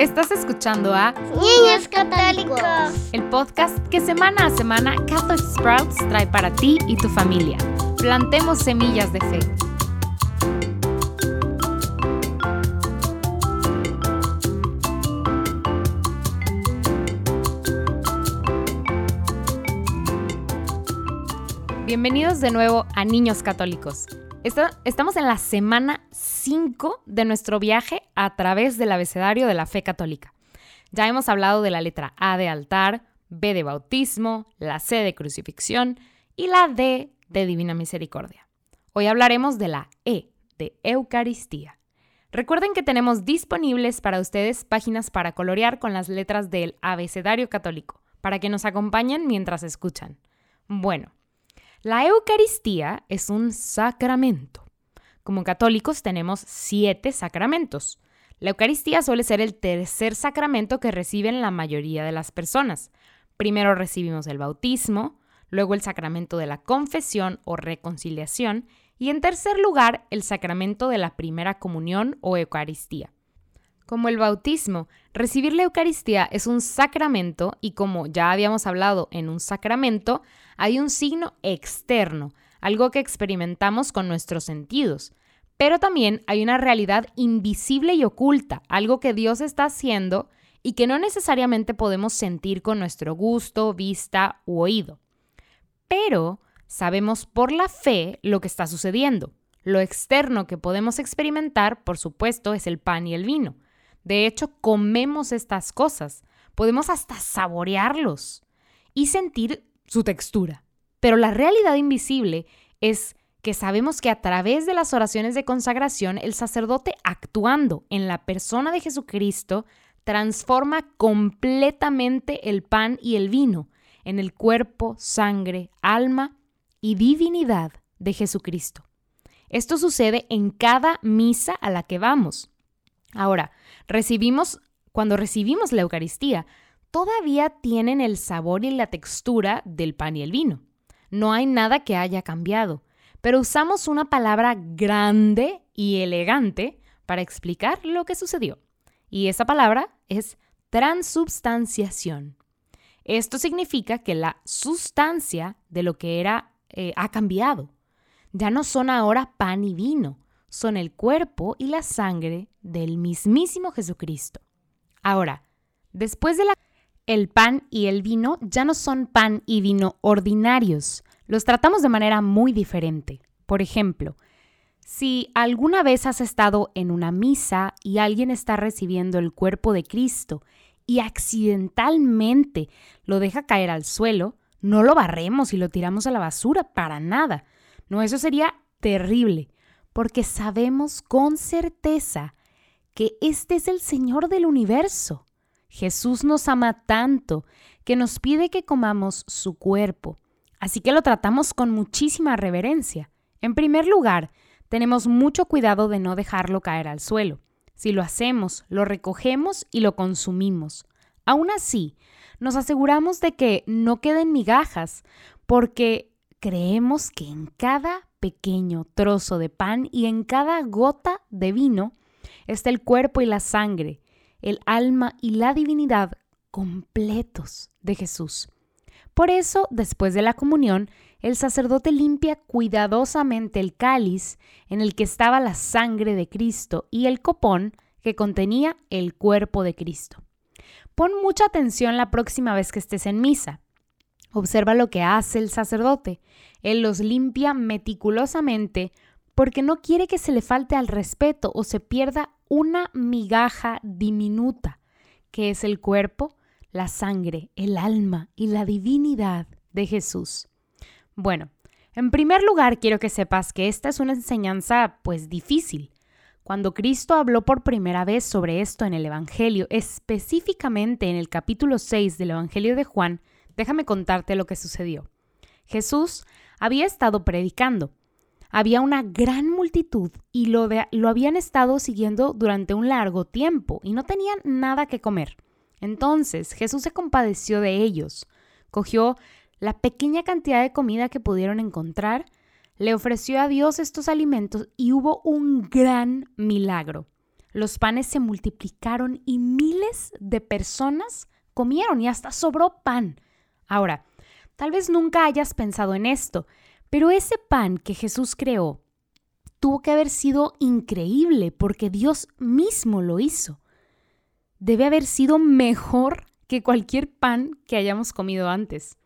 Estás escuchando a Niños Católicos, el podcast que semana a semana Catholic Sprouts trae para ti y tu familia. Plantemos semillas de fe. Bienvenidos de nuevo a Niños Católicos. Estamos en la semana 5 de nuestro viaje a través del abecedario de la fe católica. Ya hemos hablado de la letra A de altar, B de bautismo, la C de crucifixión y la D de divina misericordia. Hoy hablaremos de la E de Eucaristía. Recuerden que tenemos disponibles para ustedes páginas para colorear con las letras del abecedario católico, para que nos acompañen mientras escuchan. Bueno, la Eucaristía es un sacramento. Como católicos tenemos siete sacramentos. La Eucaristía suele ser el tercer sacramento que reciben la mayoría de las personas. Primero recibimos el bautismo, luego el sacramento de la confesión o reconciliación y en tercer lugar el sacramento de la primera comunión o Eucaristía. Como el bautismo, recibir la Eucaristía es un sacramento y como ya habíamos hablado en un sacramento, hay un signo externo, algo que experimentamos con nuestros sentidos. Pero también hay una realidad invisible y oculta, algo que Dios está haciendo y que no necesariamente podemos sentir con nuestro gusto, vista u oído. Pero sabemos por la fe lo que está sucediendo. Lo externo que podemos experimentar, por supuesto, es el pan y el vino. De hecho, comemos estas cosas. Podemos hasta saborearlos y sentir su textura. Pero la realidad invisible es que sabemos que a través de las oraciones de consagración, el sacerdote actuando en la persona de Jesucristo transforma completamente el pan y el vino en el cuerpo, sangre, alma y divinidad de Jesucristo. Esto sucede en cada misa a la que vamos. Ahora, recibimos, cuando recibimos la Eucaristía, todavía tienen el sabor y la textura del pan y el vino. No hay nada que haya cambiado, pero usamos una palabra grande y elegante para explicar lo que sucedió. Y esa palabra es transubstanciación. Esto significa que la sustancia de lo que era eh, ha cambiado. Ya no son ahora pan y vino, son el cuerpo y la sangre del mismísimo Jesucristo. Ahora, después de la... El pan y el vino ya no son pan y vino ordinarios, los tratamos de manera muy diferente. Por ejemplo, si alguna vez has estado en una misa y alguien está recibiendo el cuerpo de Cristo y accidentalmente lo deja caer al suelo, no lo barremos y lo tiramos a la basura para nada. No, eso sería terrible porque sabemos con certeza que este es el Señor del universo. Jesús nos ama tanto que nos pide que comamos su cuerpo, así que lo tratamos con muchísima reverencia. En primer lugar, tenemos mucho cuidado de no dejarlo caer al suelo. Si lo hacemos, lo recogemos y lo consumimos. Aún así, nos aseguramos de que no queden migajas, porque creemos que en cada pequeño trozo de pan y en cada gota de vino está el cuerpo y la sangre, el alma y la divinidad completos de Jesús. Por eso, después de la comunión, el sacerdote limpia cuidadosamente el cáliz en el que estaba la sangre de Cristo y el copón que contenía el cuerpo de Cristo. Pon mucha atención la próxima vez que estés en misa. Observa lo que hace el sacerdote. Él los limpia meticulosamente porque no quiere que se le falte al respeto o se pierda una migaja diminuta, que es el cuerpo, la sangre, el alma y la divinidad de Jesús. Bueno, en primer lugar quiero que sepas que esta es una enseñanza pues difícil. Cuando Cristo habló por primera vez sobre esto en el Evangelio, específicamente en el capítulo 6 del Evangelio de Juan, Déjame contarte lo que sucedió. Jesús había estado predicando. Había una gran multitud y lo, lo habían estado siguiendo durante un largo tiempo y no tenían nada que comer. Entonces Jesús se compadeció de ellos, cogió la pequeña cantidad de comida que pudieron encontrar, le ofreció a Dios estos alimentos y hubo un gran milagro. los panes se multiplicaron y miles de personas comieron y hasta sobró pan. Ahora, tal vez nunca hayas pensado en esto, pero ese pan que Jesús creó tuvo que haber sido increíble porque Dios mismo lo hizo. Debe haber sido mejor que cualquier pan que hayamos comido antes.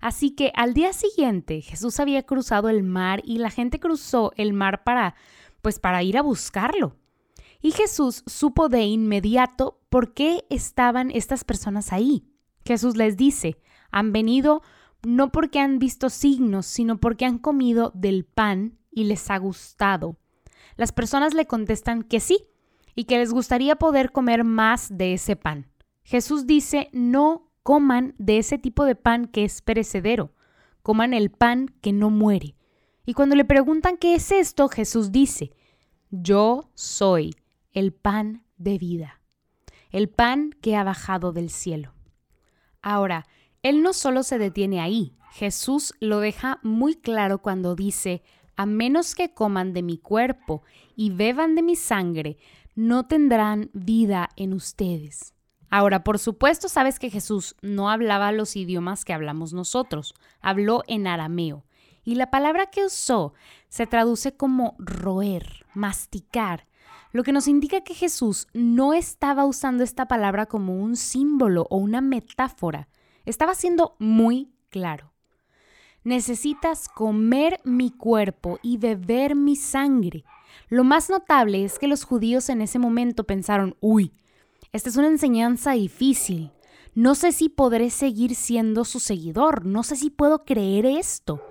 Así que al día siguiente Jesús había cruzado el mar y la gente cruzó el mar para pues para ir a buscarlo. Y Jesús supo de inmediato por qué estaban estas personas ahí. Jesús les dice, han venido no porque han visto signos, sino porque han comido del pan y les ha gustado. Las personas le contestan que sí y que les gustaría poder comer más de ese pan. Jesús dice, no coman de ese tipo de pan que es perecedero, coman el pan que no muere. Y cuando le preguntan qué es esto, Jesús dice, yo soy el pan de vida, el pan que ha bajado del cielo. Ahora, Él no solo se detiene ahí, Jesús lo deja muy claro cuando dice, a menos que coman de mi cuerpo y beban de mi sangre, no tendrán vida en ustedes. Ahora, por supuesto, sabes que Jesús no hablaba los idiomas que hablamos nosotros, habló en arameo. Y la palabra que usó se traduce como roer, masticar, lo que nos indica que Jesús no estaba usando esta palabra como un símbolo o una metáfora, estaba siendo muy claro. Necesitas comer mi cuerpo y beber mi sangre. Lo más notable es que los judíos en ese momento pensaron, uy, esta es una enseñanza difícil. No sé si podré seguir siendo su seguidor. No sé si puedo creer esto.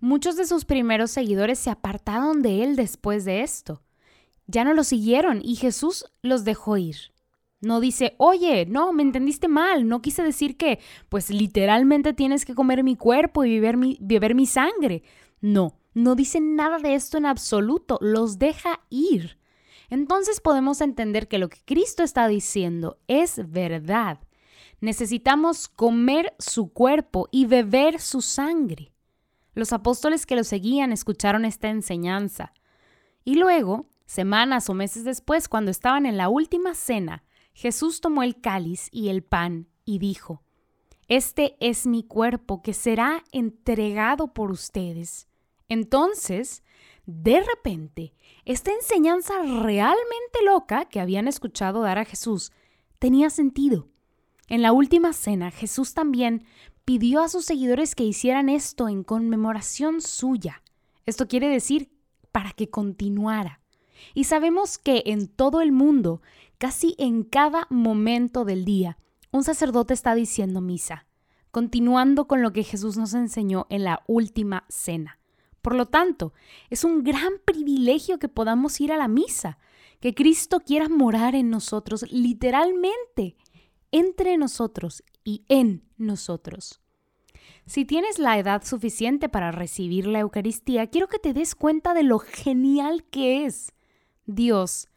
Muchos de sus primeros seguidores se apartaron de él después de esto. Ya no lo siguieron y Jesús los dejó ir. No dice, oye, no, me entendiste mal, no quise decir que, pues literalmente tienes que comer mi cuerpo y beber mi, beber mi sangre. No, no dice nada de esto en absoluto, los deja ir entonces podemos entender que lo que Cristo está diciendo es verdad. Necesitamos comer su cuerpo y beber su sangre. Los apóstoles que lo seguían escucharon esta enseñanza. Y luego, semanas o meses después, cuando estaban en la última cena, Jesús tomó el cáliz y el pan y dijo, Este es mi cuerpo que será entregado por ustedes. Entonces, de repente, esta enseñanza realmente loca que habían escuchado dar a Jesús tenía sentido. En la última cena, Jesús también pidió a sus seguidores que hicieran esto en conmemoración suya. Esto quiere decir para que continuara. Y sabemos que en todo el mundo, casi en cada momento del día, un sacerdote está diciendo misa, continuando con lo que Jesús nos enseñó en la última cena. Por lo tanto, es un gran privilegio que podamos ir a la misa, que Cristo quiera morar en nosotros, literalmente, entre nosotros y en nosotros. Si tienes la edad suficiente para recibir la Eucaristía, quiero que te des cuenta de lo genial que es Dios,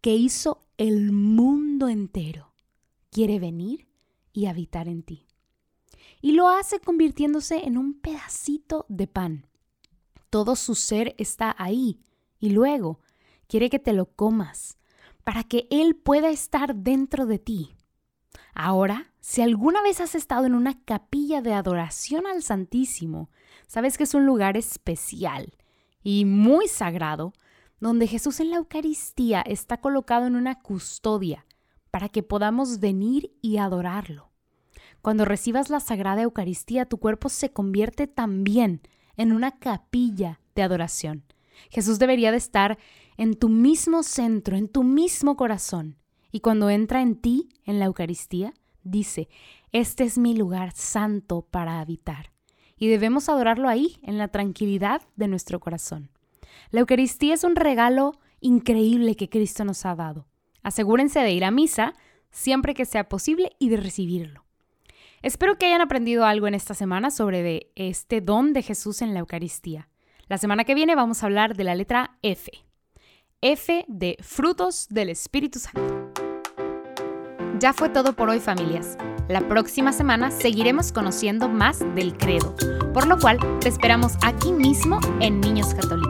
que hizo el mundo entero. Quiere venir y habitar en ti. Y lo hace convirtiéndose en un pedacito de pan todo su ser está ahí y luego quiere que te lo comas para que Él pueda estar dentro de ti. Ahora, si alguna vez has estado en una capilla de adoración al Santísimo, sabes que es un lugar especial y muy sagrado, donde Jesús en la Eucaristía está colocado en una custodia para que podamos venir y adorarlo. Cuando recibas la Sagrada Eucaristía, tu cuerpo se convierte también en una capilla de adoración. Jesús debería de estar en tu mismo centro, en tu mismo corazón. Y cuando entra en ti, en la Eucaristía, dice, este es mi lugar santo para habitar. Y debemos adorarlo ahí, en la tranquilidad de nuestro corazón. La Eucaristía es un regalo increíble que Cristo nos ha dado. Asegúrense de ir a misa siempre que sea posible y de recibirlo. Espero que hayan aprendido algo en esta semana sobre este don de Jesús en la Eucaristía. La semana que viene vamos a hablar de la letra F. F de frutos del Espíritu Santo. Ya fue todo por hoy familias. La próxima semana seguiremos conociendo más del credo, por lo cual te esperamos aquí mismo en Niños Católicos